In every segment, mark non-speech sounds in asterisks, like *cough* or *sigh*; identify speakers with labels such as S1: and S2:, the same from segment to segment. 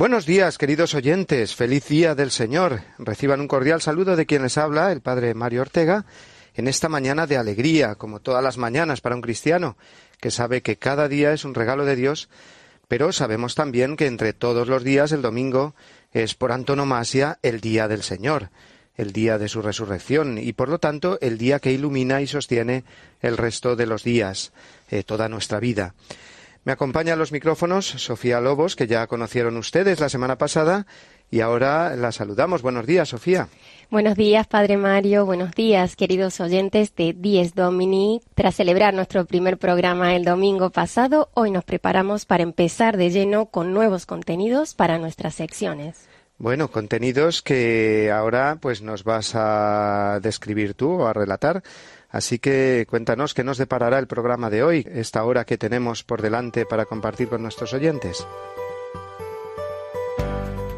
S1: Buenos días, queridos oyentes. Feliz día del Señor. Reciban un cordial saludo de quien les habla, el Padre Mario Ortega, en esta mañana de alegría, como todas las mañanas para un cristiano, que sabe que cada día es un regalo de Dios, pero sabemos también que entre todos los días el domingo es por antonomasia el día del Señor, el día de su resurrección, y por lo tanto el día que ilumina y sostiene el resto de los días, eh, toda nuestra vida. Me acompaña a los micrófonos Sofía Lobos, que ya conocieron ustedes la semana pasada, y ahora la saludamos. Buenos días, Sofía.
S2: Buenos días, Padre Mario. Buenos días, queridos oyentes de Dies Domini. Tras celebrar nuestro primer programa el domingo pasado, hoy nos preparamos para empezar de lleno con nuevos contenidos para nuestras secciones.
S1: Bueno, contenidos que ahora pues nos vas a describir tú o a relatar. Así que cuéntanos qué nos deparará el programa de hoy, esta hora que tenemos por delante para compartir con nuestros oyentes.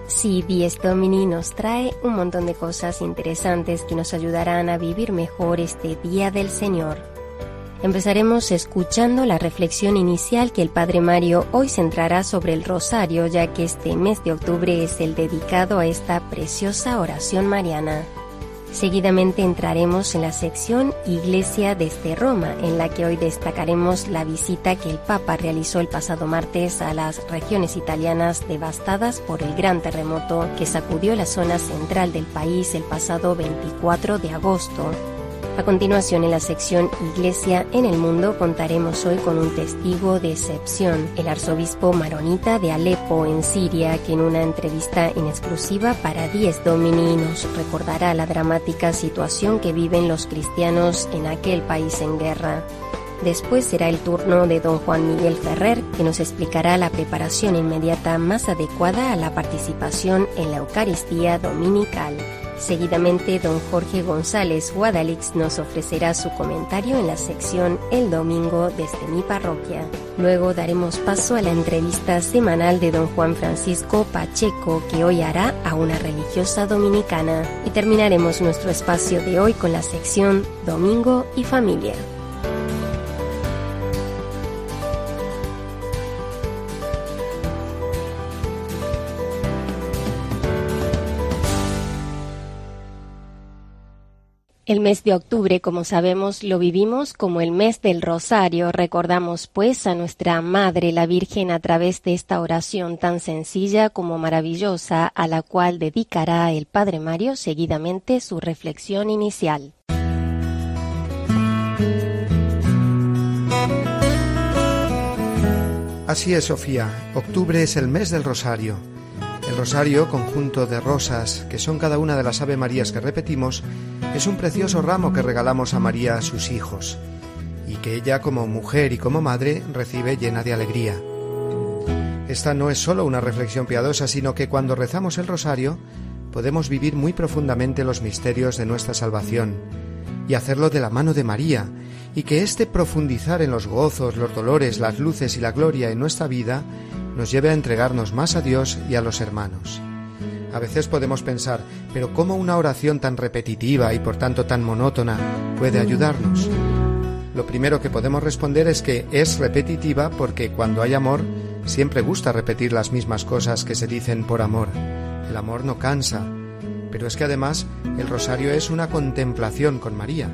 S2: Sí, Dies Domini nos trae un montón de cosas interesantes que nos ayudarán a vivir mejor este Día del Señor. Empezaremos escuchando la reflexión inicial que el Padre Mario hoy centrará sobre el rosario, ya que este mes de octubre es el dedicado a esta preciosa oración mariana. Seguidamente entraremos en la sección Iglesia desde Roma, en la que hoy destacaremos la visita que el Papa realizó el pasado martes a las regiones italianas devastadas por el gran terremoto que sacudió la zona central del país el pasado 24 de agosto. A continuación, en la sección Iglesia en el Mundo, contaremos hoy con un testigo de excepción, el arzobispo maronita de Alepo, en Siria, que en una entrevista en exclusiva para Diez Domini nos recordará la dramática situación que viven los cristianos en aquel país en guerra. Después será el turno de don Juan Miguel Ferrer, que nos explicará la preparación inmediata más adecuada a la participación en la Eucaristía Dominical. Seguidamente, don Jorge González Guadalix nos ofrecerá su comentario en la sección El Domingo desde mi parroquia. Luego daremos paso a la entrevista semanal de don Juan Francisco Pacheco, que hoy hará a una religiosa dominicana. Y terminaremos nuestro espacio de hoy con la sección Domingo y Familia. El mes de octubre, como sabemos, lo vivimos como el mes del rosario. Recordamos, pues, a nuestra Madre la Virgen a través de esta oración tan sencilla como maravillosa, a la cual dedicará el Padre Mario seguidamente su reflexión inicial.
S1: Así es, Sofía. Octubre es el mes del rosario. El rosario, conjunto de rosas, que son cada una de las Ave Marías que repetimos, es un precioso ramo que regalamos a María a sus hijos, y que ella como mujer y como madre recibe llena de alegría. Esta no es solo una reflexión piadosa, sino que cuando rezamos el rosario podemos vivir muy profundamente los misterios de nuestra salvación, y hacerlo de la mano de María, y que este profundizar en los gozos, los dolores, las luces y la gloria en nuestra vida nos lleve a entregarnos más a Dios y a los hermanos. A veces podemos pensar, pero ¿cómo una oración tan repetitiva y por tanto tan monótona puede ayudarnos? Lo primero que podemos responder es que es repetitiva porque cuando hay amor siempre gusta repetir las mismas cosas que se dicen por amor. El amor no cansa, pero es que además el rosario es una contemplación con María.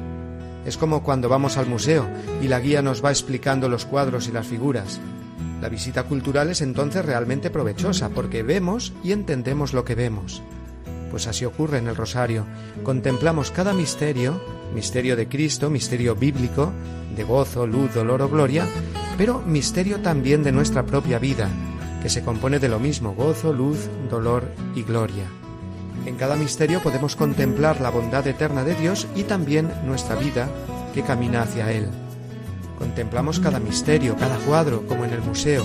S1: Es como cuando vamos al museo y la guía nos va explicando los cuadros y las figuras. La visita cultural es entonces realmente provechosa porque vemos y entendemos lo que vemos. Pues así ocurre en el rosario. Contemplamos cada misterio, misterio de Cristo, misterio bíblico, de gozo, luz, dolor o gloria, pero misterio también de nuestra propia vida, que se compone de lo mismo, gozo, luz, dolor y gloria. En cada misterio podemos contemplar la bondad eterna de Dios y también nuestra vida que camina hacia Él. Contemplamos cada misterio, cada cuadro, como en el museo,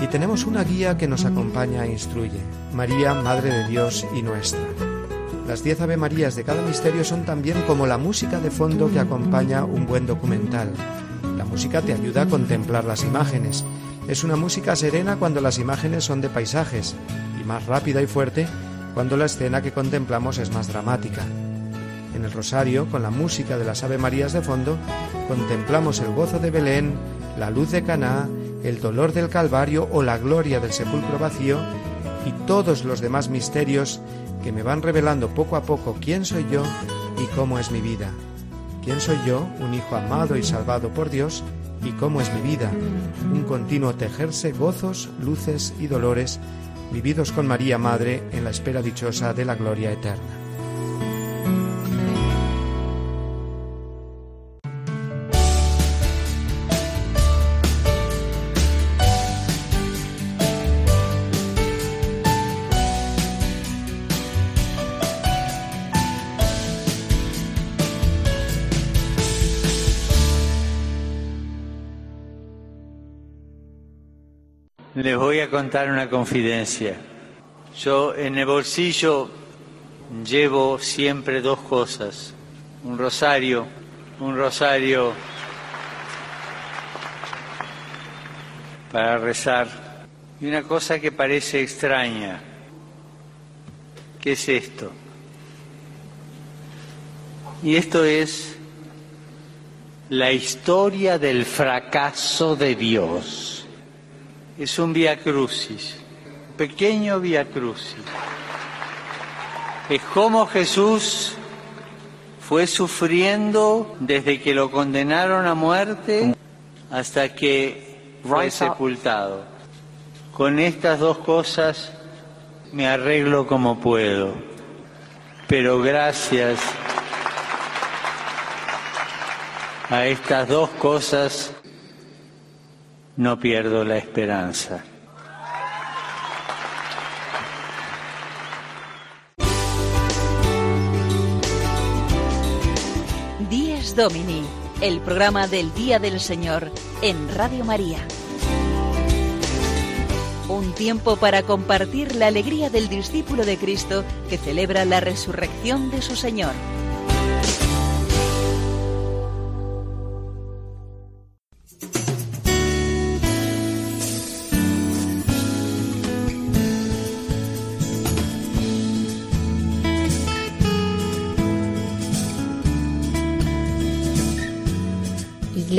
S1: y tenemos una guía que nos acompaña e instruye, María, Madre de Dios y nuestra. Las diez Ave Marías de cada misterio son también como la música de fondo que acompaña un buen documental. La música te ayuda a contemplar las imágenes. Es una música serena cuando las imágenes son de paisajes y más rápida y fuerte cuando la escena que contemplamos es más dramática. En el rosario, con la música de las Ave Marías de fondo, contemplamos el gozo de Belén, la luz de Caná, el dolor del Calvario o la gloria del sepulcro vacío y todos los demás misterios que me van revelando poco a poco quién soy yo y cómo es mi vida. ¿Quién soy yo, un hijo amado y salvado por Dios? ¿Y cómo es mi vida? Un continuo tejerse gozos, luces y dolores vividos con María Madre en la espera dichosa de la gloria eterna.
S3: Les voy a contar una confidencia. Yo en el bolsillo llevo siempre dos cosas. Un rosario, un rosario para rezar y una cosa que parece extraña. ¿Qué es esto? Y esto es la historia del fracaso de Dios es un via crucis, pequeño via crucis. Es como Jesús fue sufriendo desde que lo condenaron a muerte hasta que fue sepultado. Con estas dos cosas me arreglo como puedo, pero gracias a estas dos cosas no pierdo la esperanza.
S4: Díez Domini, el programa del Día del Señor en Radio María. Un tiempo para compartir la alegría del discípulo de Cristo que celebra la resurrección de su Señor.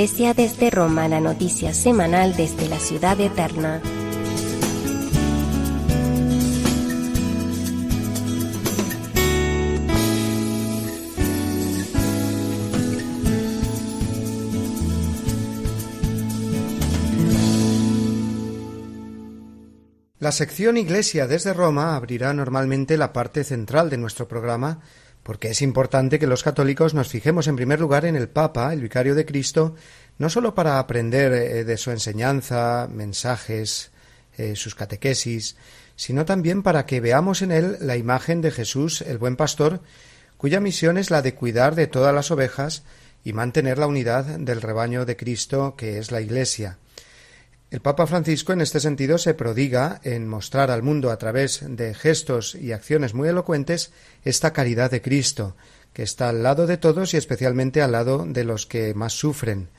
S2: Iglesia desde Roma, la noticia semanal desde la ciudad eterna.
S1: La sección Iglesia desde Roma abrirá normalmente la parte central de nuestro programa porque es importante que los católicos nos fijemos en primer lugar en el Papa, el vicario de Cristo, no sólo para aprender eh, de su enseñanza, mensajes, eh, sus catequesis, sino también para que veamos en él la imagen de Jesús, el buen pastor, cuya misión es la de cuidar de todas las ovejas y mantener la unidad del rebaño de Cristo, que es la Iglesia. El Papa Francisco en este sentido se prodiga en mostrar al mundo a través de gestos y acciones muy elocuentes esta caridad de Cristo, que está al lado de todos y especialmente al lado de los que más sufren.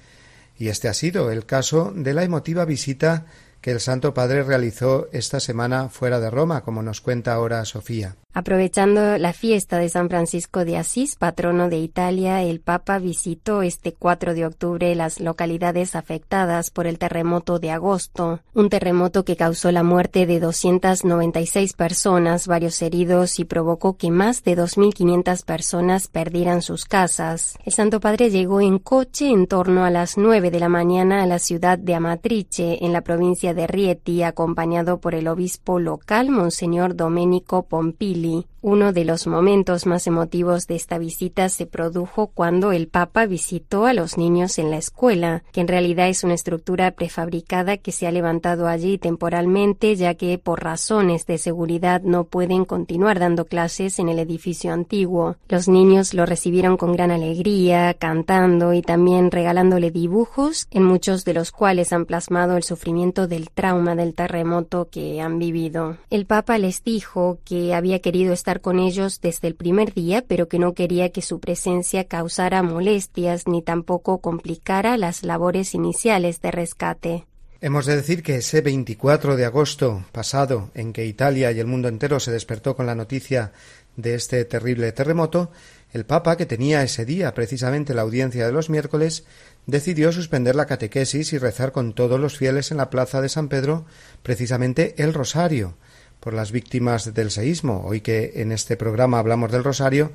S1: Y este ha sido el caso de la emotiva visita que el Santo Padre realizó esta semana fuera de Roma, como nos cuenta ahora Sofía.
S2: Aprovechando la fiesta de San Francisco de Asís, patrono de Italia, el Papa visitó este 4 de octubre las localidades afectadas por el terremoto de agosto, un terremoto que causó la muerte de 296 personas, varios heridos y provocó que más de 2.500 personas perdieran sus casas. El Santo Padre llegó en coche en torno a las 9 de la mañana a la ciudad de Amatrice, en la provincia de Rieti, acompañado por el obispo local, Monseñor Domenico Pompili Uno de los momentos más emotivos de esta visita se produjo cuando el Papa visitó a los niños en la escuela, que en realidad es una estructura prefabricada que se ha levantado allí temporalmente ya que por razones de seguridad no pueden continuar dando clases en el edificio antiguo. Los niños lo recibieron con gran alegría, cantando y también regalándole dibujos, en muchos de los cuales han plasmado el sufrimiento del trauma del terremoto que han vivido. El Papa les dijo que había estar con ellos desde el primer día, pero que no quería que su presencia causara molestias ni tampoco complicara las labores iniciales de rescate.
S1: Hemos de decir que ese 24 de agosto pasado, en que Italia y el mundo entero se despertó con la noticia de este terrible terremoto, el Papa, que tenía ese día precisamente la audiencia de los miércoles, decidió suspender la catequesis y rezar con todos los fieles en la plaza de San Pedro precisamente el rosario, por las víctimas del seísmo. Hoy que en este programa hablamos del rosario,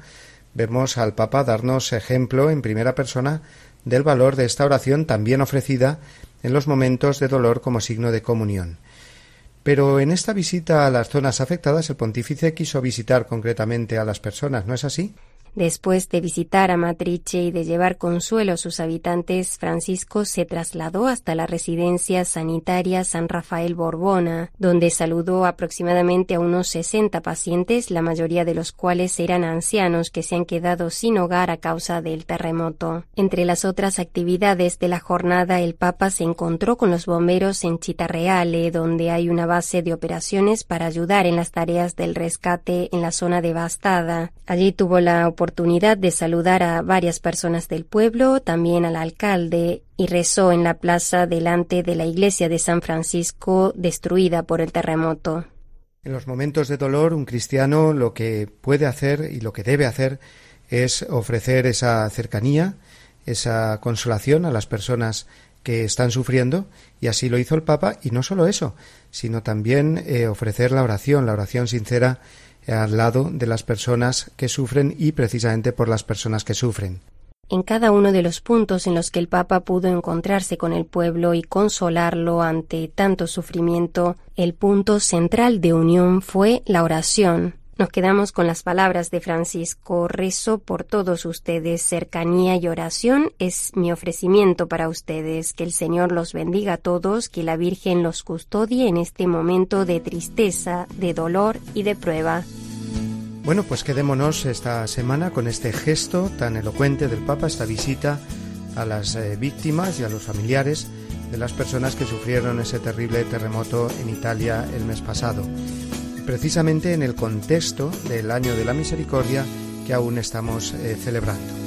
S1: vemos al Papa darnos ejemplo en primera persona del valor de esta oración también ofrecida en los momentos de dolor como signo de comunión. Pero en esta visita a las zonas afectadas el pontífice quiso visitar concretamente a las personas, ¿no es así?
S2: Después de visitar a Matrice y de llevar consuelo a sus habitantes, Francisco se trasladó hasta la residencia sanitaria San Rafael Borbona, donde saludó aproximadamente a unos 60 pacientes, la mayoría de los cuales eran ancianos que se han quedado sin hogar a causa del terremoto. Entre las otras actividades de la jornada, el Papa se encontró con los bomberos en Chitarreale, donde hay una base de operaciones para ayudar en las tareas del rescate en la zona devastada. Allí tuvo la oportunidad oportunidad de saludar a varias personas del pueblo, también al alcalde, y rezó en la plaza delante de la iglesia de San Francisco destruida por el terremoto.
S1: En los momentos de dolor, un cristiano lo que puede hacer y lo que debe hacer es ofrecer esa cercanía, esa consolación a las personas que están sufriendo, y así lo hizo el Papa, y no solo eso, sino también eh, ofrecer la oración, la oración sincera al lado de las personas que sufren y precisamente por las personas que sufren.
S2: En cada uno de los puntos en los que el Papa pudo encontrarse con el pueblo y consolarlo ante tanto sufrimiento, el punto central de unión fue la oración, nos quedamos con las palabras de Francisco. Rezo por todos ustedes. Cercanía y oración es mi ofrecimiento para ustedes. Que el Señor los bendiga a todos, que la Virgen los custodie en este momento de tristeza, de dolor y de prueba.
S1: Bueno, pues quedémonos esta semana con este gesto tan elocuente del Papa, esta visita a las eh, víctimas y a los familiares de las personas que sufrieron ese terrible terremoto en Italia el mes pasado precisamente en el contexto del año de la misericordia que aún estamos eh, celebrando.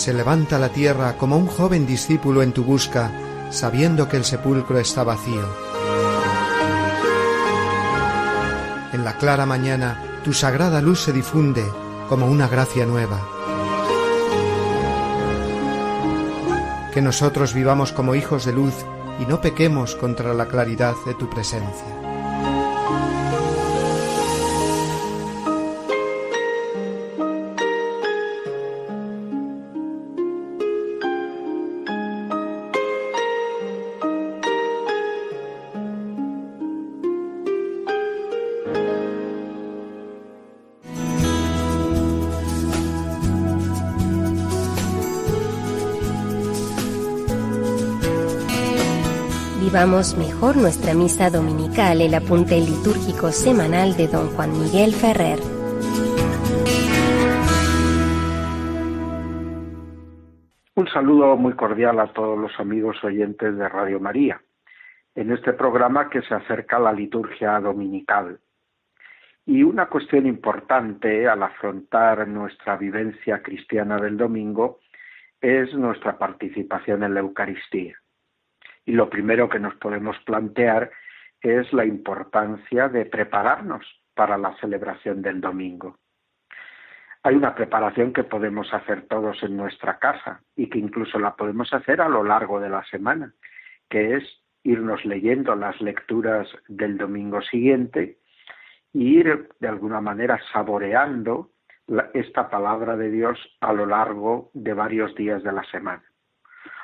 S1: Se levanta la tierra como un joven discípulo en tu busca, sabiendo que el sepulcro está vacío. En la clara mañana tu sagrada luz se difunde como una gracia nueva. Que nosotros vivamos como hijos de luz y no pequemos contra la claridad de tu presencia.
S2: Vamos mejor nuestra misa dominical, el apunte litúrgico semanal de don Juan Miguel Ferrer.
S5: Un saludo muy cordial a todos los amigos oyentes de Radio María, en este programa que se acerca a la liturgia dominical. Y una cuestión importante al afrontar nuestra vivencia cristiana del domingo es nuestra participación en la Eucaristía. Y lo primero que nos podemos plantear es la importancia de prepararnos para la celebración del domingo hay una preparación que podemos hacer todos en nuestra casa y que incluso la podemos hacer a lo largo de la semana, que es irnos leyendo las lecturas del domingo siguiente e ir de alguna manera saboreando esta palabra de Dios a lo largo de varios días de la semana.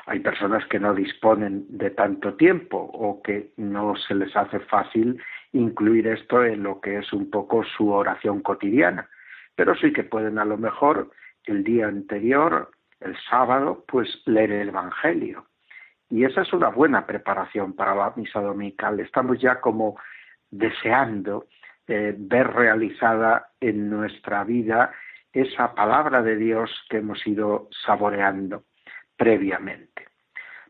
S5: Hay personas que no disponen de tanto tiempo o que no se les hace fácil incluir esto en lo que es un poco su oración cotidiana pero sí que pueden a lo mejor el día anterior, el sábado, pues leer el Evangelio. Y esa es una buena preparación para la misa dominical. Estamos ya como deseando eh, ver realizada en nuestra vida esa palabra de Dios que hemos ido saboreando previamente.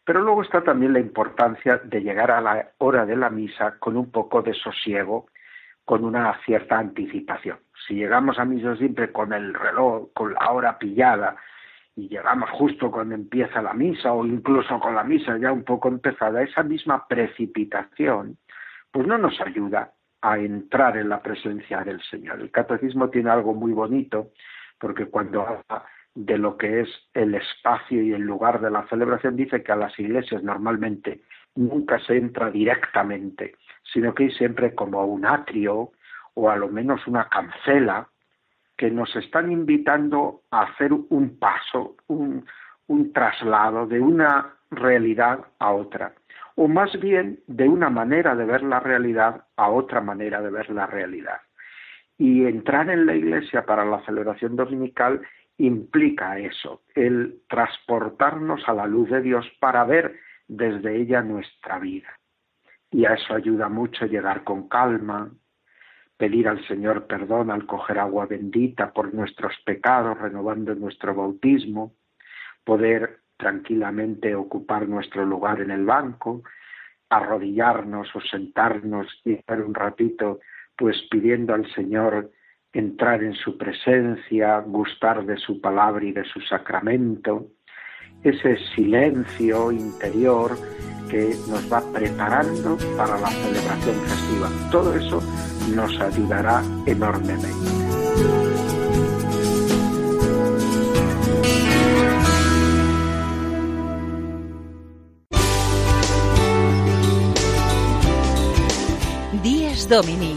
S5: Pero luego está también la importancia de llegar a la hora de la misa con un poco de sosiego con una cierta anticipación. Si llegamos a misa siempre con el reloj, con la hora pillada, y llegamos justo cuando empieza la misa o incluso con la misa ya un poco empezada, esa misma precipitación, pues no nos ayuda a entrar en la presencia del Señor. El catecismo tiene algo muy bonito porque cuando de lo que es el espacio y el lugar de la celebración dice que a las iglesias normalmente nunca se entra directamente, sino que hay siempre como un atrio o a lo menos una cancela que nos están invitando a hacer un paso, un, un traslado de una realidad a otra, o más bien de una manera de ver la realidad a otra manera de ver la realidad. Y entrar en la iglesia para la celebración dominical implica eso, el transportarnos a la luz de Dios para ver desde ella nuestra vida. Y a eso ayuda mucho llegar con calma, pedir al Señor perdón al coger agua bendita por nuestros pecados, renovando nuestro bautismo, poder tranquilamente ocupar nuestro lugar en el banco, arrodillarnos o sentarnos y estar un ratito pues pidiendo al Señor entrar en su presencia, gustar de su palabra y de su sacramento, ese silencio interior que nos va preparando para la celebración festiva. Todo eso nos ayudará enormemente.
S4: Domini,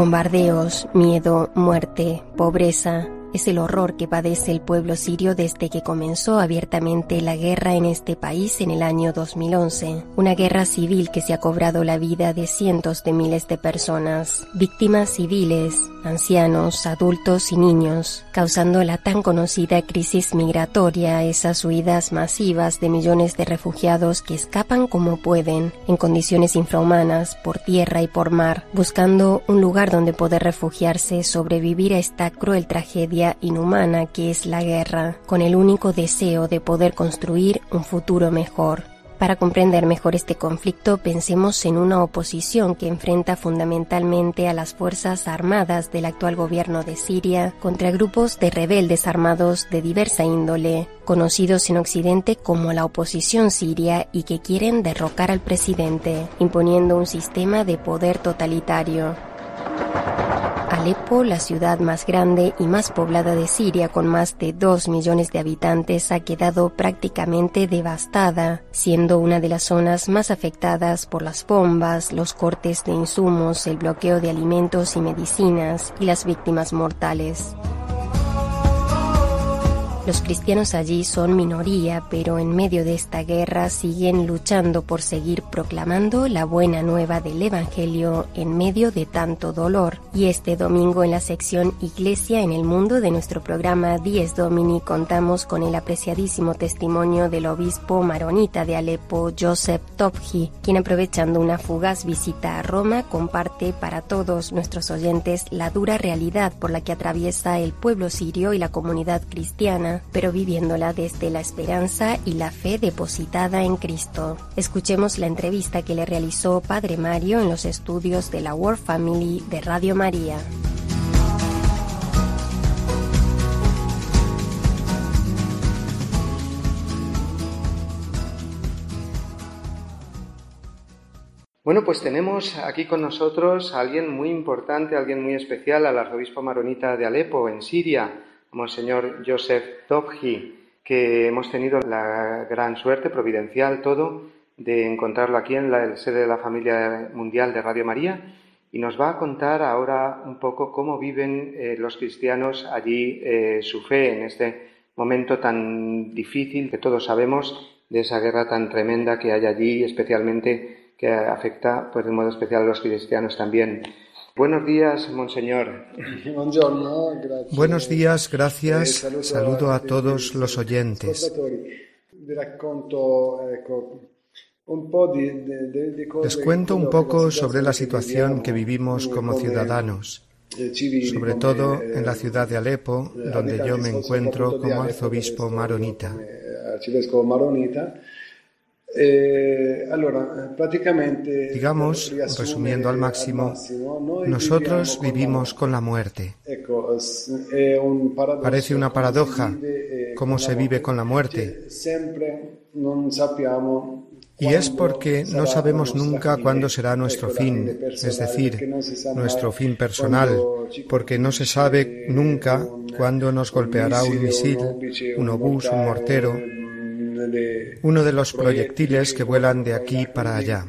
S2: Bombardeos, miedo, muerte, pobreza, es el horror que padece el pueblo sirio desde que comenzó abiertamente la guerra en este país en el año 2011, una guerra civil que se ha cobrado la vida de cientos de miles de personas, víctimas civiles, ancianos, adultos y niños, causando la tan conocida crisis migratoria, esas huidas masivas de millones de refugiados que escapan como pueden, en condiciones infrahumanas, por tierra y por mar, buscando un lugar donde poder refugiarse, sobrevivir a esta cruel tragedia inhumana que es la guerra, con el único deseo de poder construir un futuro mejor. Para comprender mejor este conflicto, pensemos en una oposición que enfrenta fundamentalmente a las fuerzas armadas del actual gobierno de Siria contra grupos de rebeldes armados de diversa índole, conocidos en Occidente como la oposición siria y que quieren derrocar al presidente, imponiendo un sistema de poder totalitario. Alepo, la ciudad más grande y más poblada de Siria con más de 2 millones de habitantes, ha quedado prácticamente devastada, siendo una de las zonas más afectadas por las bombas, los cortes de insumos, el bloqueo de alimentos y medicinas y las víctimas mortales. Los cristianos allí son minoría, pero en medio de esta guerra siguen luchando por seguir proclamando la buena nueva del Evangelio en medio de tanto dolor. Y este domingo en la sección Iglesia en el Mundo de nuestro programa Dies Domini contamos con el apreciadísimo testimonio del obispo maronita de Alepo, Joseph Topji, quien aprovechando una fugaz visita a Roma comparte para todos nuestros oyentes la dura realidad por la que atraviesa el pueblo sirio y la comunidad cristiana pero viviéndola desde la esperanza y la fe depositada en Cristo. Escuchemos la entrevista que le realizó Padre Mario en los estudios de la World Family de Radio María.
S6: Bueno, pues tenemos aquí con nosotros a alguien muy importante, alguien muy especial, al arzobispo maronita de Alepo, en Siria, Monseñor Joseph Topji, que hemos tenido la gran suerte, providencial todo, de encontrarlo aquí en la sede de la familia mundial de Radio María y nos va a contar ahora un poco cómo viven eh, los cristianos allí eh, su fe en este momento tan difícil que todos sabemos de esa guerra tan tremenda que hay allí, especialmente que afecta pues de modo especial a los cristianos también. Buenos días, Monseñor. *laughs*
S7: Buenos días, gracias. Saludo a todos los oyentes. Les cuento un poco sobre la situación que vivimos como ciudadanos, sobre todo en la ciudad de Alepo, donde yo me encuentro como arzobispo maronita.
S6: Eh, Digamos, resumiendo al máximo, nosotros vivimos con la muerte. Parece una paradoja
S7: eh, cómo se vive con la muerte.
S6: Y es porque no sabemos nunca cuándo será nuestro fin, es decir, nuestro fin personal, porque no se sabe nunca cuándo nos golpeará un misil, un obús, un mortero, uno de los proyectiles que vuelan de aquí para allá.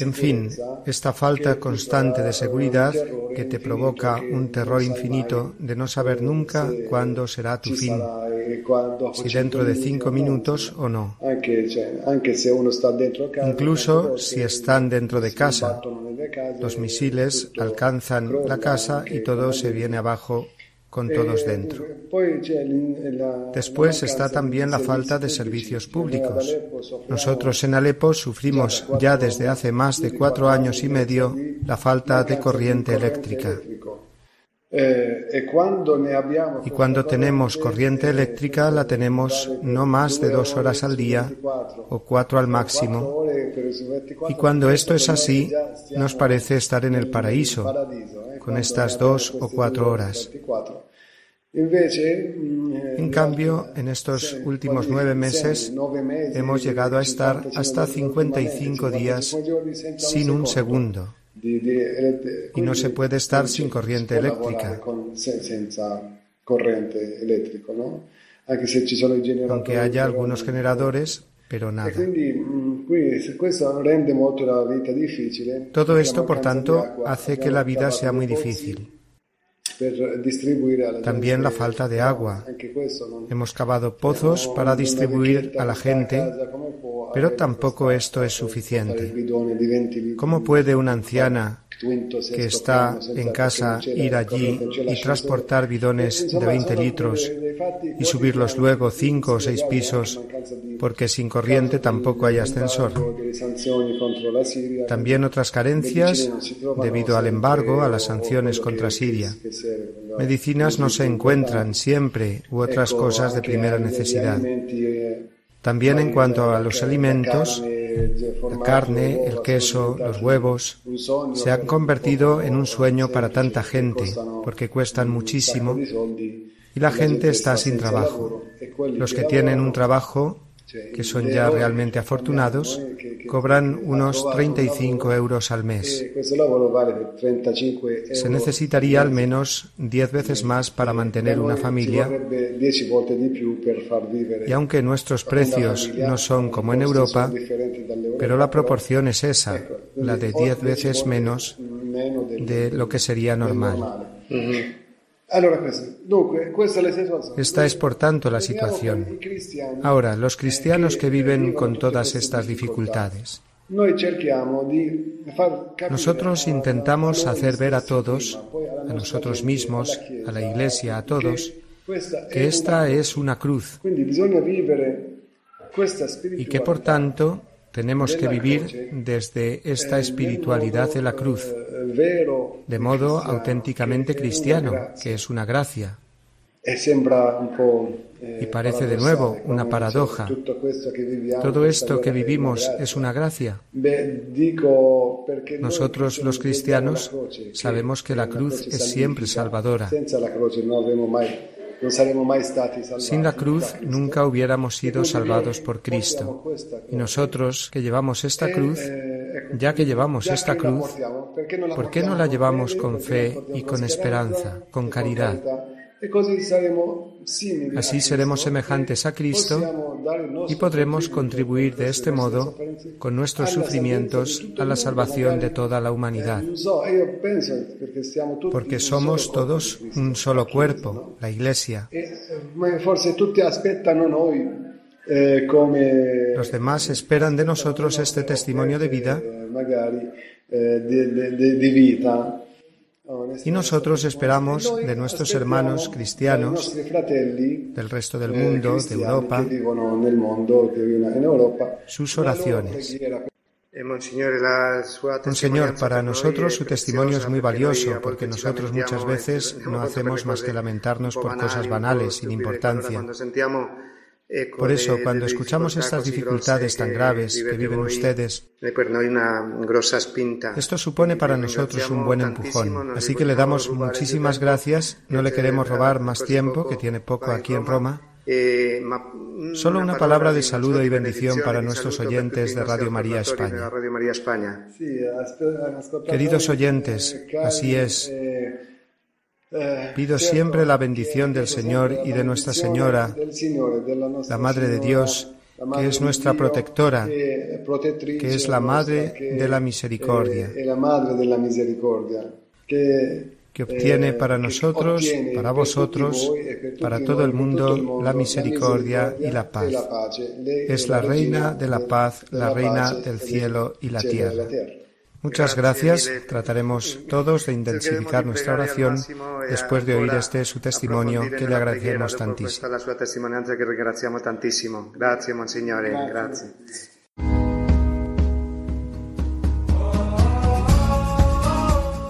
S6: En fin, esta falta constante de seguridad que te provoca un terror infinito de no saber nunca cuándo será tu fin, si dentro de cinco minutos o no. Incluso si están dentro de casa, los misiles alcanzan la casa y todo se viene abajo con todos dentro. Después está también la falta de servicios públicos. Nosotros en Alepo sufrimos ya desde hace más de cuatro años y medio la falta de corriente eléctrica. Y cuando tenemos corriente eléctrica la tenemos no más de dos horas al día o cuatro al máximo. Y cuando esto es así, nos parece estar en el paraíso, con estas dos o cuatro horas. En cambio, en estos últimos nueve meses hemos llegado a estar hasta 55 días sin un segundo. Y no se puede estar sin corriente eléctrica. Aunque haya algunos generadores, pero nada. Todo esto, por tanto, hace que la vida sea muy difícil. También la falta de agua. Hemos cavado pozos para distribuir a la gente, pero tampoco esto es suficiente. ¿Cómo puede una anciana que está en casa ir allí y transportar bidones de 20 litros y subirlos luego cinco o seis pisos porque sin corriente tampoco hay ascensor. También otras carencias debido al embargo, a las sanciones contra Siria. Medicinas no se encuentran siempre u otras cosas de primera necesidad. También en cuanto a los alimentos, la carne, el queso, los huevos se han convertido en un sueño para tanta gente porque cuestan muchísimo y la gente está sin trabajo. Los que tienen un trabajo que son ya realmente afortunados, cobran unos 35 euros al mes. Se necesitaría al menos 10 veces más para mantener una familia y aunque nuestros precios no son como en Europa, pero la proporción es esa, la de 10 veces menos de lo que sería normal. Esta es, por tanto, la situación. Ahora, los cristianos que viven con todas estas dificultades. Nosotros intentamos hacer ver a todos, a nosotros mismos, a la Iglesia, a todos, que esta es una cruz. Y que por tanto tenemos que vivir desde esta espiritualidad de la cruz, de modo auténticamente cristiano, que es una gracia. Y parece de nuevo una paradoja. Todo esto que vivimos es una gracia. Nosotros los cristianos sabemos que la cruz es siempre salvadora. Sin la cruz nunca hubiéramos sido salvados por Cristo. Y nosotros que llevamos esta cruz, ya que llevamos esta cruz, ¿por qué no la llevamos con fe y con esperanza, con caridad? Así seremos semejantes a Cristo y podremos contribuir de este modo con nuestros sufrimientos a la salvación de toda la humanidad. Porque somos todos un solo cuerpo, la Iglesia. Los demás esperan de nosotros este testimonio de vida y nosotros esperamos de nuestros hermanos cristianos del resto del mundo, de Europa, sus oraciones. Monseñor, para nosotros su testimonio es muy valioso porque nosotros muchas veces no hacemos más que lamentarnos por cosas banales, sin importancia. Por eso, cuando escuchamos estas dificultades tan graves que viven ustedes, esto supone para nosotros un buen empujón. Así que le damos muchísimas gracias. No le queremos robar más tiempo, que tiene poco aquí en Roma. Solo una palabra de saludo y bendición para nuestros oyentes de Radio María España. Queridos oyentes, así es. Pido siempre la bendición del Señor y de Nuestra Señora, la Madre de Dios, que es nuestra protectora, que es la Madre de la Misericordia, que obtiene para nosotros, para vosotros, para todo el mundo la misericordia y la paz. Es la Reina de la paz, la Reina del cielo y la tierra. Muchas gracias. Trataremos todos de intensificar nuestra oración después de oír este su testimonio que le agradecemos tantísimo. Gracias, Monsignore. Gracias.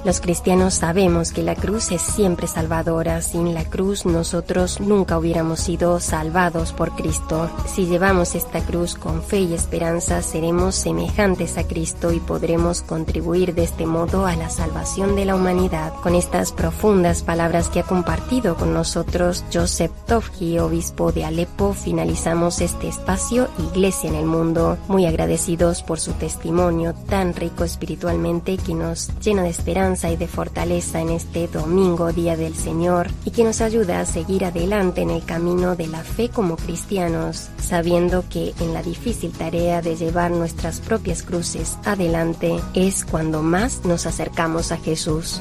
S2: Los cristianos sabemos que la cruz es siempre salvadora. Sin la cruz nosotros nunca hubiéramos sido salvados por Cristo. Si llevamos esta cruz con fe y esperanza, seremos semejantes a Cristo y podremos contribuir de este modo a la salvación de la humanidad. Con estas profundas palabras que ha compartido con nosotros Joseph Tovji, obispo de Alepo, finalizamos este espacio Iglesia en el Mundo. Muy agradecidos por su testimonio tan rico espiritualmente que nos llena de esperanza y de fortaleza en este domingo, Día del Señor, y que nos ayuda a seguir adelante en el camino de la fe como cristianos, sabiendo que en la difícil tarea de llevar nuestras propias cruces adelante es cuando más nos acercamos a Jesús.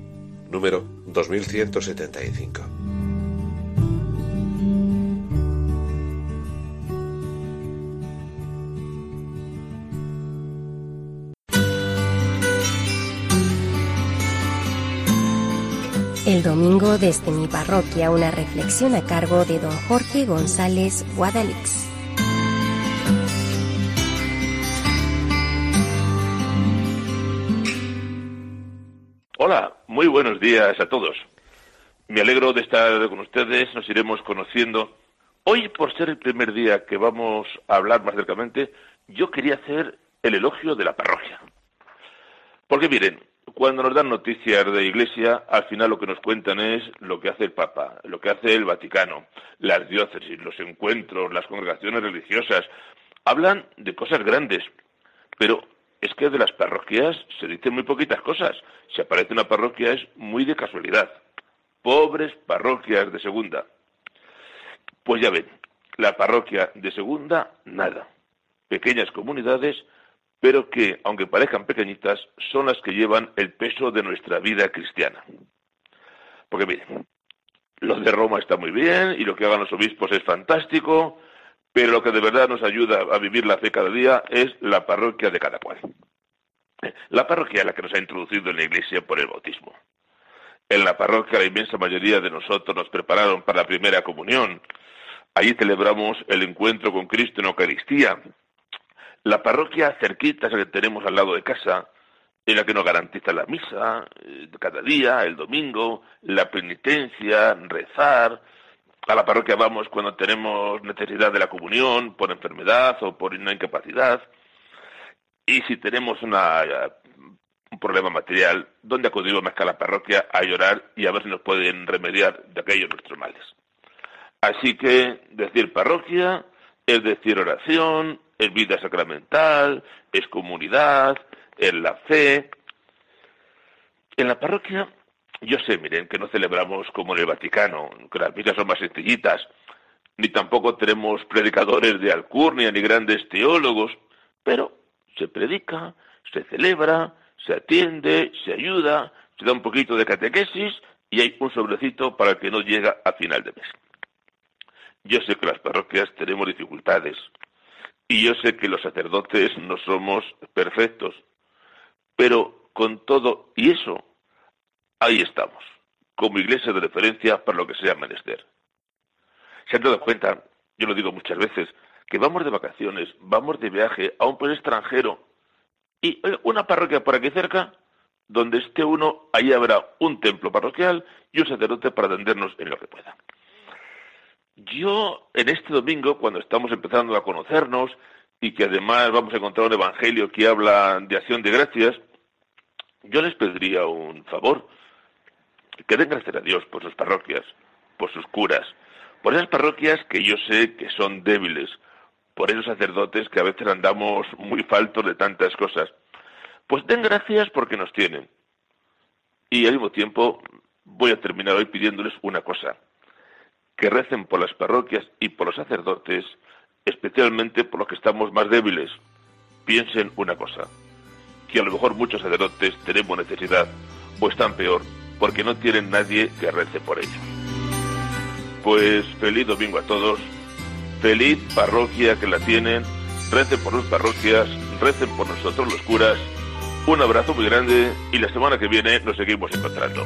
S8: número 2175.
S2: El domingo desde mi parroquia una reflexión a cargo de don Jorge González Guadalix.
S9: Hola, muy buenos días a todos. Me alegro de estar con ustedes, nos iremos conociendo. Hoy, por ser el primer día que vamos a hablar más cercamente, yo quería hacer el elogio de la parroquia. Porque miren, cuando nos dan noticias de Iglesia, al final lo que nos cuentan es lo que hace el Papa, lo que hace el Vaticano, las diócesis, los encuentros, las congregaciones religiosas. Hablan de cosas grandes, pero es que de las parroquias se dicen muy poquitas cosas. Si aparece una parroquia es muy de casualidad. Pobres parroquias de segunda. Pues ya ven, la parroquia de segunda, nada. Pequeñas comunidades pero que, aunque parezcan pequeñitas, son las que llevan el peso de nuestra vida cristiana. Porque miren, lo de Roma está muy bien y lo que hagan los obispos es fantástico, pero lo que de verdad nos ayuda a vivir la fe cada día es la parroquia de cada cual. La parroquia es la que nos ha introducido en la iglesia por el bautismo. En la parroquia la inmensa mayoría de nosotros nos prepararon para la primera comunión. Allí celebramos el encuentro con Cristo en Eucaristía, la parroquia cerquita, esa que tenemos al lado de casa, es la que nos garantiza la misa eh, cada día, el domingo, la penitencia, rezar. A la parroquia vamos cuando tenemos necesidad de la comunión, por enfermedad o por una incapacidad. Y si tenemos una, un problema material, ¿dónde acudimos más que a la parroquia a llorar y a ver si nos pueden remediar de aquellos nuestros males? Así que decir parroquia es decir oración, es vida sacramental, es comunidad, es la fe. En la parroquia, yo sé, miren, que no celebramos como en el Vaticano, que las misas son más sencillitas, ni tampoco tenemos predicadores de alcurnia ni grandes teólogos, pero se predica, se celebra, se atiende, se ayuda, se da un poquito de catequesis y hay un sobrecito para el que no llega a final de mes. Yo sé que las parroquias tenemos dificultades, y yo sé que los sacerdotes no somos perfectos, pero con todo y eso, ahí estamos, como iglesia de referencia para lo que sea menester. ¿Se han dado cuenta? Yo lo digo muchas veces, que vamos de vacaciones, vamos de viaje a un país extranjero y una parroquia por aquí cerca, donde esté uno, ahí habrá un templo parroquial y un sacerdote para atendernos en lo que pueda. Yo, en este domingo, cuando estamos empezando a conocernos y que además vamos a encontrar un evangelio que habla de acción de gracias, yo les pediría un favor, que den gracias a Dios por sus parroquias, por sus curas, por esas parroquias que yo sé que son débiles, por esos sacerdotes que a veces andamos muy faltos de tantas cosas. Pues den gracias porque nos tienen. Y al mismo tiempo voy a terminar hoy pidiéndoles una cosa que recen por las parroquias y por los sacerdotes, especialmente por los que estamos más débiles. Piensen una cosa, que a lo mejor muchos sacerdotes tenemos necesidad, o están peor, porque no tienen nadie que rece por ellos. Pues feliz domingo a todos, feliz parroquia que la tienen, recen por sus parroquias, recen por nosotros los curas, un abrazo muy grande y la semana que viene nos seguimos encontrando.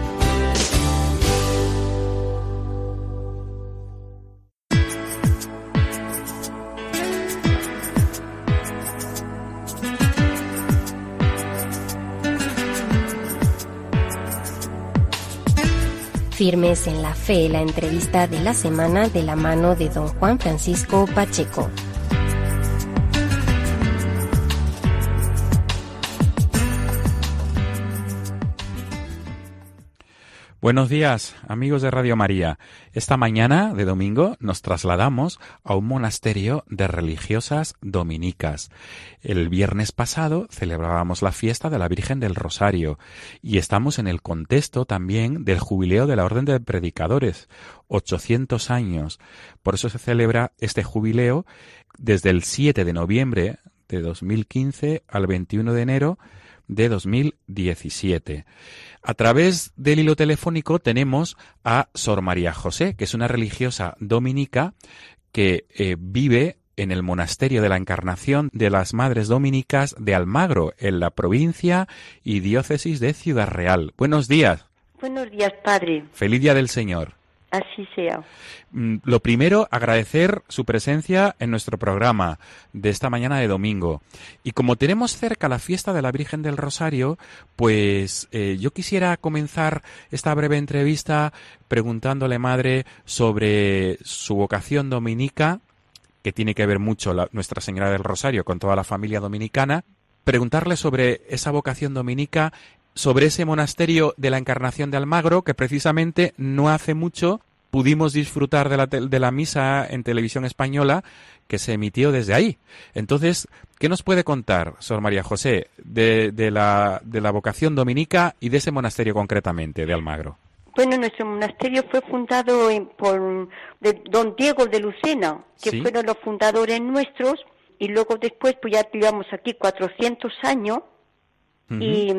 S2: Firmes en la Fe, la entrevista de la semana de la mano de don Juan Francisco Pacheco.
S10: Buenos días, amigos de Radio María. Esta mañana de domingo nos trasladamos a un monasterio de religiosas dominicas. El viernes pasado celebrábamos la fiesta de la Virgen del Rosario y estamos en el contexto también del jubileo de la Orden de Predicadores, 800 años. Por eso se celebra este jubileo desde el 7 de noviembre de 2015 al 21 de enero de 2017. A través del hilo telefónico tenemos a Sor María José, que es una religiosa dominica que eh, vive en el monasterio de la Encarnación de las Madres Dominicas de Almagro, en la provincia y diócesis de Ciudad Real. Buenos días.
S11: Buenos días, padre.
S10: Feliz día del Señor.
S11: Así sea.
S10: Mm, lo primero, agradecer su presencia en nuestro programa de esta mañana de domingo. Y como tenemos cerca la fiesta de la Virgen del Rosario, pues eh, yo quisiera comenzar esta breve entrevista preguntándole, madre, sobre su vocación dominica, que tiene que ver mucho la, Nuestra Señora del Rosario con toda la familia dominicana. Preguntarle sobre esa vocación dominica sobre ese monasterio de la Encarnación de Almagro, que precisamente no hace mucho pudimos disfrutar de la, de la misa en televisión española que se emitió desde ahí. Entonces, ¿qué nos puede contar, Sor María José, de, de, la, de la vocación dominica y de ese monasterio concretamente de Almagro?
S11: Bueno, nuestro monasterio fue fundado por de don Diego de Lucena, que fueron los fundadores nuestros, y luego después, pues ya llevamos aquí 400 años, y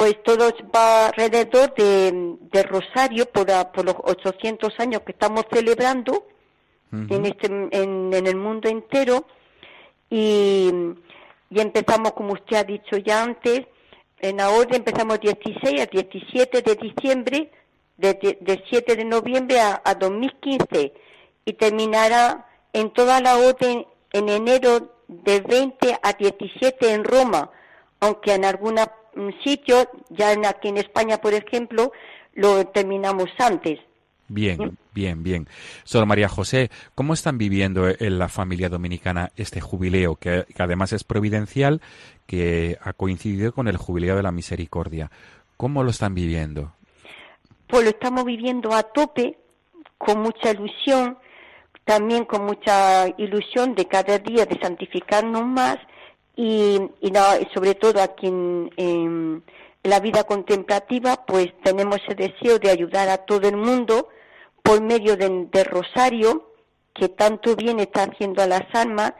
S11: pues todo va alrededor de, Rosario por, por, los 800 años que estamos celebrando en, este, en, el mundo entero. Y, empezamos, como usted ha dicho ya antes, en ahora empezamos 16 a 17 de diciembre, de, 7 de noviembre a, a, 2015 y terminará en toda la orden en enero de 20 a 17 en Roma, aunque en algunas sitio, ya aquí en España, por ejemplo, lo terminamos antes.
S10: Bien, bien, bien. Sor María José, ¿cómo están viviendo en la familia dominicana este jubileo, que, además es providencial, que ha coincidido con el jubileo de la misericordia? ¿Cómo lo están viviendo?
S11: Pues lo estamos viviendo a tope, con mucha ilusión, también con mucha ilusión de cada día de santificarnos más y, sobre todo aquí en, la vida contemplativa, pues tenemos ese deseo de ayudar a todo el mundo por medio de Rosario, que tanto bien está haciendo a las almas,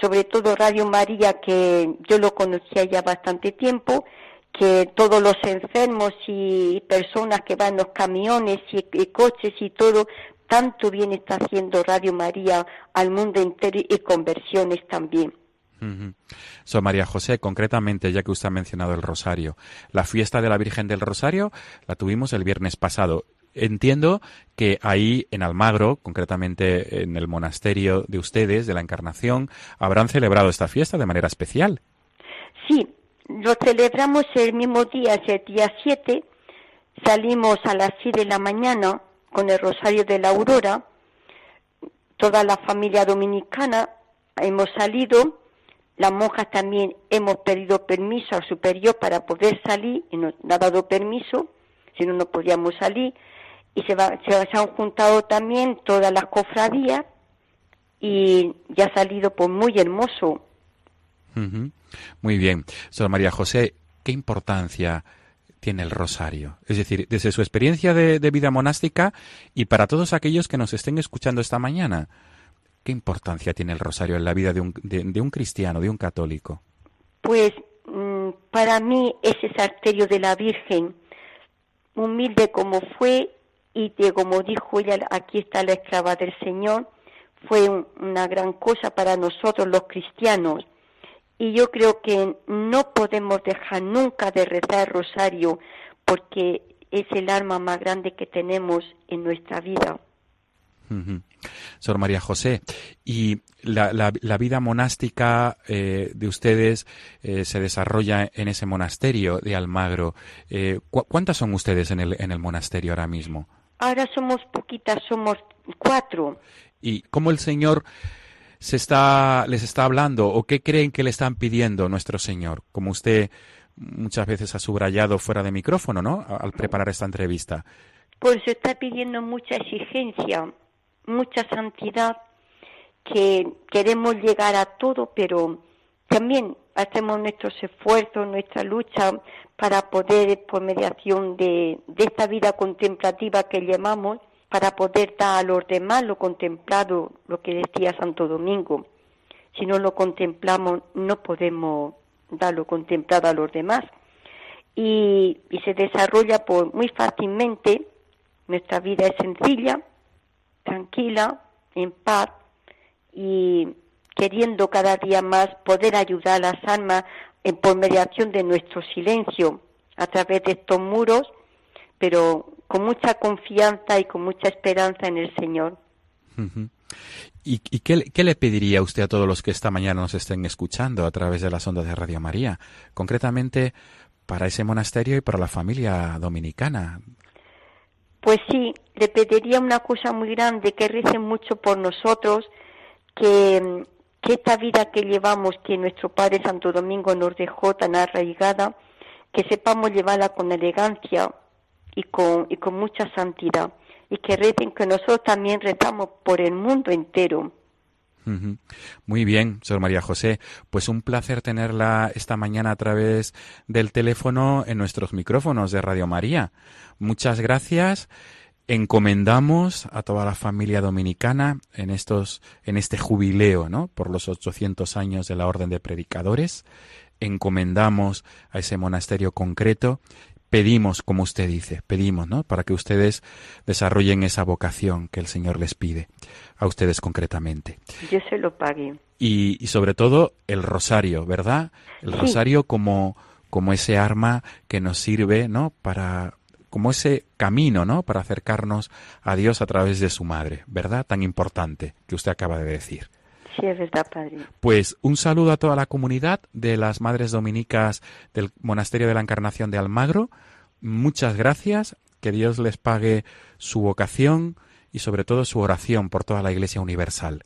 S11: sobre todo Radio María, que yo lo conocía ya bastante tiempo, que todos los enfermos y personas que van en los camiones y, y, coches y todo, tanto bien está haciendo Radio María al mundo entero y conversiones también.
S10: So, María José, concretamente, ya que usted ha mencionado el Rosario, la fiesta de la Virgen del Rosario la tuvimos el viernes pasado. Entiendo que ahí en Almagro, concretamente en el monasterio de ustedes, de la Encarnación, habrán celebrado esta fiesta de manera especial.
S11: Sí, lo celebramos el mismo día, el día 7. Salimos a las 6 de la mañana con el Rosario de la Aurora. Toda la familia dominicana hemos salido las monjas también hemos pedido permiso al superior para poder salir y nos ha dado permiso, si no, no podíamos salir. Y se, va, se, han juntado también todas las cofradías y ya ha salido pues muy hermoso.
S10: Muy bien. Sor María José, ¿qué importancia tiene el rosario? Es decir, desde su experiencia de vida monástica y para todos aquellos que nos estén escuchando esta mañana. ¿Qué importancia tiene el rosario en la vida de un, de, un cristiano, de un católico?
S11: Pues mm, para mí es ese arterio de la Virgen, humilde como fue y de, como dijo ella, aquí está la esclava del Señor, fue una gran cosa para nosotros los cristianos. Y yo creo que no podemos dejar nunca de rezar el rosario porque es el arma más grande que tenemos en nuestra vida.
S10: Sor María José, y la, la, vida monástica eh, de ustedes eh, se desarrolla en ese monasterio de Almagro. Eh, ¿Cuántas son ustedes en el, en el monasterio ahora mismo?
S11: Ahora somos poquitas, somos cuatro.
S10: ¿Y cómo el Señor se está, les está hablando o qué creen que le están pidiendo nuestro Señor? Como usted muchas veces ha subrayado fuera de micrófono, ¿no? Al preparar esta entrevista.
S11: Pues se está pidiendo mucha exigencia, mucha santidad, que queremos llegar a todo, pero también hacemos nuestros esfuerzos, nuestra lucha para poder, por mediación de, esta vida contemplativa que llamamos, para poder dar a los demás lo contemplado, lo que decía Santo Domingo. Si no lo contemplamos, no podemos dar lo contemplado a los demás. Y, y se desarrolla por, muy fácilmente, nuestra vida es sencilla, tranquila, en paz y queriendo cada día más poder ayudar a las almas en, por mediación de nuestro silencio a través de estos muros, pero con mucha confianza y con mucha esperanza en el Señor.
S10: ¿Y, qué, le pediría usted a todos los que esta mañana nos estén escuchando a través de las ondas de Radio María, concretamente para ese monasterio y para la familia dominicana?
S11: Pues sí, le pediría una cosa muy grande, que recen mucho por nosotros, que, esta vida que llevamos, que nuestro Padre Santo Domingo nos dejó tan arraigada, que sepamos llevarla con elegancia y con, y con mucha santidad y que recen que nosotros también rezamos por el mundo entero.
S10: Muy bien, señor María José. Pues un placer tenerla esta mañana a través del teléfono en nuestros micrófonos de Radio María. Muchas gracias. Encomendamos a toda la familia dominicana en estos, en este jubileo, ¿no? Por los 800 años de la Orden de Predicadores. Encomendamos a ese monasterio concreto pedimos, como usted dice, pedimos, ¿no? Para que ustedes desarrollen esa vocación que el Señor les pide, a ustedes concretamente.
S11: Yo se lo pague.
S10: Y, y sobre todo el rosario, ¿verdad? El rosario como, como ese arma que nos sirve, ¿no? Para, como ese camino, ¿no? Para acercarnos a Dios a través de su madre, ¿verdad? Tan importante que usted acaba de decir.
S11: Sí, es verdad, padre.
S10: Pues un saludo a toda la comunidad de las Madres Dominicas del Monasterio de la Encarnación de Almagro. Muchas gracias, que Dios les pague su vocación y sobre todo su oración por toda la Iglesia Universal.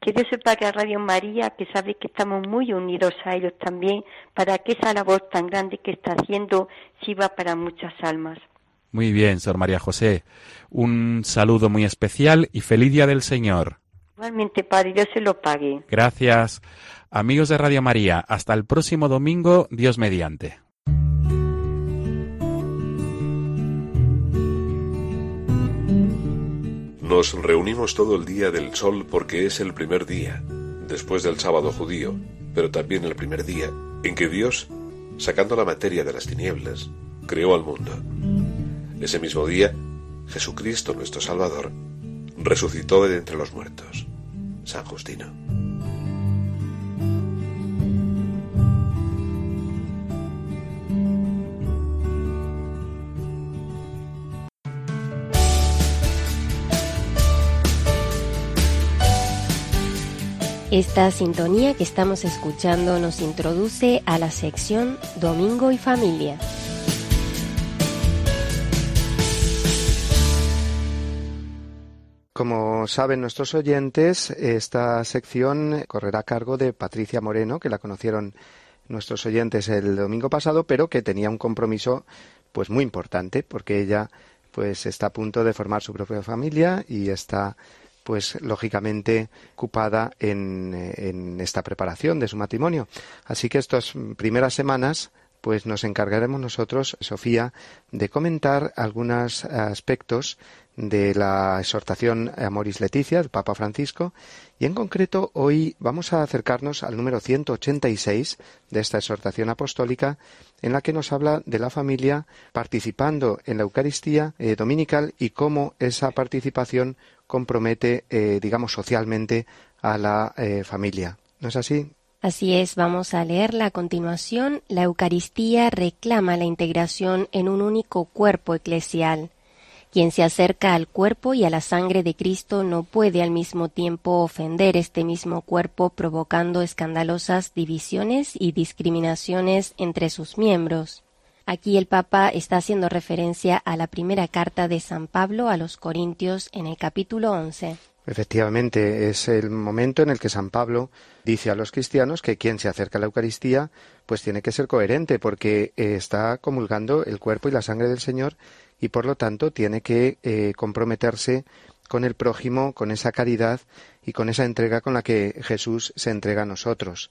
S11: Que Dios se pague a Radio María, que sabe que estamos muy unidos a ellos también, para que esa labor tan grande que está haciendo sirva para muchas almas.
S10: Muy bien, Sor María José. Un saludo muy especial y feliz día del Señor.
S11: Igualmente, Padre, Dios se lo pague.
S10: Gracias. Amigos de Radio María, hasta el próximo domingo, Dios mediante.
S8: Nos reunimos todo el día del sol porque es el primer día, después del sábado judío, pero también el primer día en que Dios, sacando la materia de las tinieblas, creó al mundo. Ese mismo día, Jesucristo nuestro Salvador resucitó de entre los muertos. San Justino.
S2: Esta sintonía que estamos escuchando nos introduce a la sección Domingo y Familia.
S1: Como saben nuestros oyentes, esta sección correrá a cargo de Patricia Moreno, que la conocieron nuestros oyentes el domingo pasado, pero que tenía un compromiso pues muy importante, porque ella pues está a punto de formar su propia familia y está pues lógicamente ocupada en, en esta preparación de su matrimonio. Así que estas primeras semanas pues nos encargaremos nosotros, Sofía, de comentar algunos aspectos de la exhortación Amoris Leticia del Papa Francisco y en concreto hoy vamos a acercarnos al número 186 de esta exhortación apostólica en la que nos habla de la familia participando en la Eucaristía eh, dominical y cómo esa participación compromete, eh, digamos, socialmente a la eh, familia. ¿No es así?
S2: Así es, vamos a leerla a continuación. La Eucaristía reclama la integración en un único cuerpo eclesial. Quien se acerca al cuerpo y a la sangre de Cristo no puede al mismo tiempo ofender este mismo cuerpo provocando escandalosas divisiones y discriminaciones entre sus miembros. Aquí el Papa está haciendo referencia a la primera carta de San Pablo a los Corintios en el capítulo 11.
S1: Efectivamente, es el momento en el que San Pablo dice a los cristianos que quien se acerca a la Eucaristía pues tiene que ser coherente porque eh, está comulgando el cuerpo y la sangre del Señor y por lo tanto tiene que eh, comprometerse con el prójimo, con esa caridad y con esa entrega con la que Jesús se entrega a nosotros.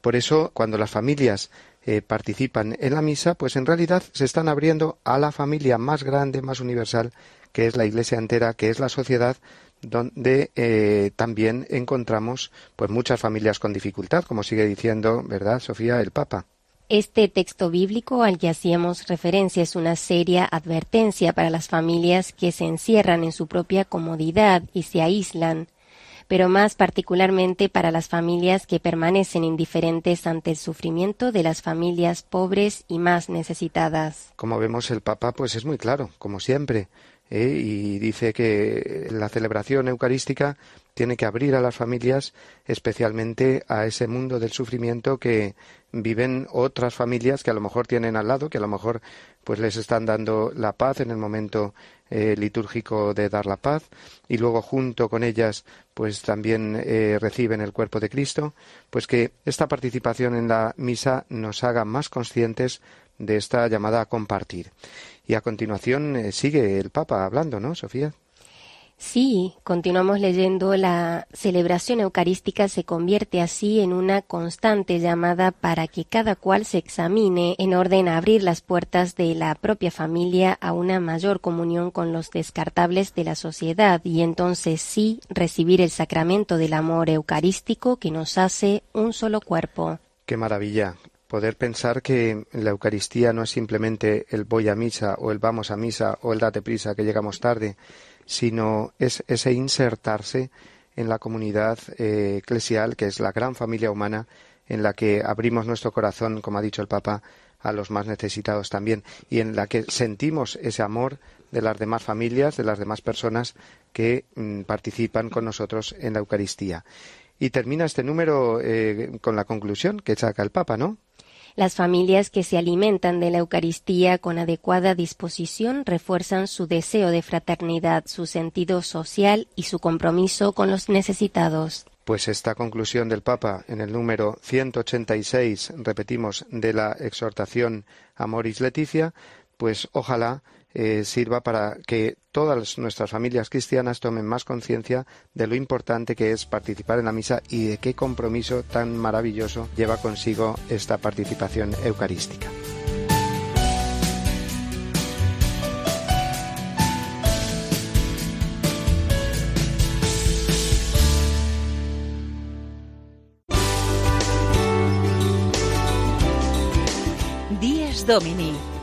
S1: Por eso, cuando las familias eh, participan en la misa, pues en realidad se están abriendo a la familia más grande, más universal, que es la Iglesia entera, que es la sociedad, donde eh, también encontramos pues muchas familias con dificultad, como sigue diciendo, ¿verdad, Sofía, el Papa?
S2: Este texto bíblico al que hacíamos referencia es una seria advertencia para las familias que se encierran en su propia comodidad y se aíslan, pero más particularmente para las familias que permanecen indiferentes ante el sufrimiento de las familias pobres y más necesitadas.
S1: Como vemos el Papa pues es muy claro, como siempre, ¿eh? y dice que la celebración eucarística tiene que abrir a las familias especialmente a ese mundo del sufrimiento que viven otras familias que a lo mejor tienen al lado, que a lo mejor pues les están dando la paz en el momento eh, litúrgico de dar la paz y luego junto con ellas pues también eh, reciben el cuerpo de Cristo, pues que esta participación en la misa nos haga más conscientes de esta llamada a compartir. Y a continuación eh, sigue el Papa hablando, ¿no, Sofía?
S2: Sí, continuamos leyendo, la celebración eucarística se convierte así en una constante llamada para que cada cual se examine en orden a abrir las puertas de la propia familia a una mayor comunión con los descartables de la sociedad y entonces sí recibir el sacramento del amor eucarístico que nos hace un solo cuerpo.
S1: Qué maravilla poder pensar que la Eucaristía no es simplemente el voy a misa o el vamos a misa o el date prisa que llegamos tarde, sino es ese insertarse en la comunidad eh, eclesial, que es la gran familia humana en la que abrimos nuestro corazón, como ha dicho el Papa, a los más necesitados también, y en la que sentimos ese amor de las demás familias, de las demás personas que mm, participan con nosotros en la Eucaristía. Y termina este número eh, con la conclusión que saca el Papa, ¿no?
S2: Las familias que se alimentan de la Eucaristía con adecuada disposición refuerzan su deseo de fraternidad, su sentido social y su compromiso con los necesitados.
S1: Pues esta conclusión del Papa en el número 186, repetimos, de la exhortación Amoris Leticia, pues ojalá eh, sirva para que todas nuestras familias cristianas tomen más conciencia de lo importante que es participar en la misa y de qué compromiso tan maravilloso lleva consigo esta participación eucarística.
S4: Domini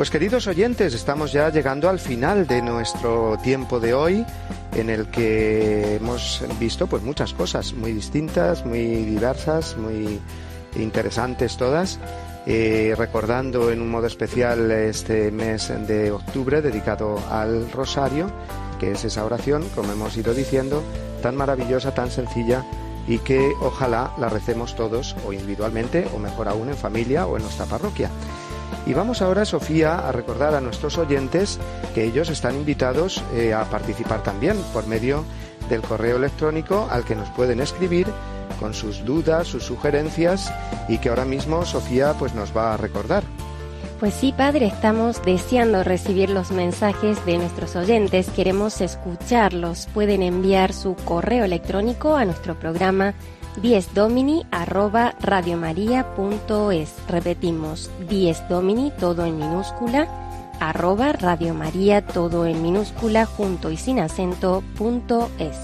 S1: Pues queridos oyentes, estamos ya llegando al final de nuestro tiempo de hoy en el que hemos visto pues muchas cosas muy distintas, muy diversas, muy interesantes todas. Eh, recordando en un modo especial este mes de octubre dedicado al rosario, que es esa oración, como hemos ido diciendo, tan maravillosa, tan sencilla y que ojalá la recemos todos o individualmente o mejor aún en familia o en nuestra parroquia. Y vamos ahora, Sofía, a recordar a nuestros oyentes que ellos están invitados eh, a participar también por medio del correo electrónico al que nos pueden escribir con sus dudas, sus sugerencias y que ahora mismo Sofía pues nos va a recordar.
S2: Pues sí, padre, estamos deseando recibir los mensajes de nuestros oyentes, queremos escucharlos. Pueden enviar su correo electrónico a nuestro programa 10domini arroba radiomaria.es. Repetimos, 10domini todo en minúscula arroba radiomaria todo en minúscula junto y sin acento punto es.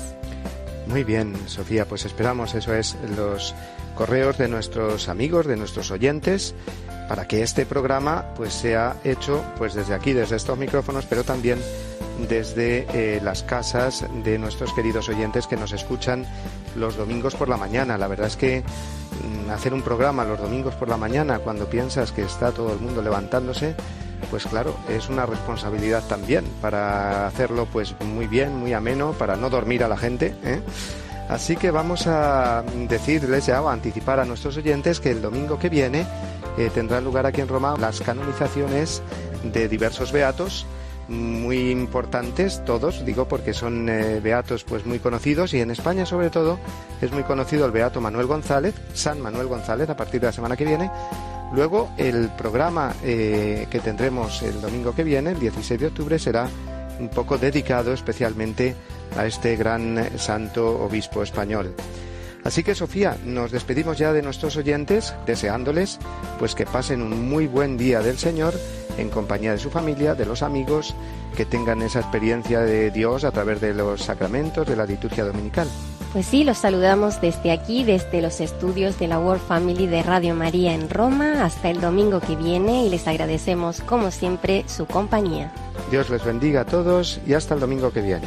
S1: Muy bien, Sofía, pues esperamos, eso es, los correos de nuestros amigos, de nuestros oyentes, para que este programa pues sea hecho pues desde aquí, desde estos micrófonos, pero también desde eh, las casas de nuestros queridos oyentes que nos escuchan los domingos por la mañana. La verdad es que mm, hacer un programa los domingos por la mañana cuando piensas que está todo el mundo levantándose, pues claro, es una responsabilidad también para hacerlo pues muy bien, muy ameno, para no dormir a la gente. ¿eh? Así que vamos a decirles ya o anticipar a nuestros oyentes que el domingo que viene eh, tendrá lugar aquí en Roma las canonizaciones de diversos beatos muy importantes todos, digo porque son eh, beatos pues muy conocidos y en España sobre todo es muy conocido el beato Manuel González, San Manuel González a partir de la semana que viene. Luego el programa eh, que tendremos el domingo que viene, el 16 de octubre, será un poco dedicado especialmente a este gran eh, santo obispo español. Así que Sofía, nos despedimos ya de nuestros oyentes, deseándoles pues que pasen un muy buen día del Señor en compañía de su familia, de los amigos, que tengan esa experiencia de Dios a través de los sacramentos, de la liturgia dominical.
S2: Pues sí, los saludamos desde aquí, desde los estudios de la World Family de Radio María en Roma, hasta el domingo que viene y les agradecemos como siempre su compañía.
S1: Dios les bendiga a todos y hasta el domingo que viene.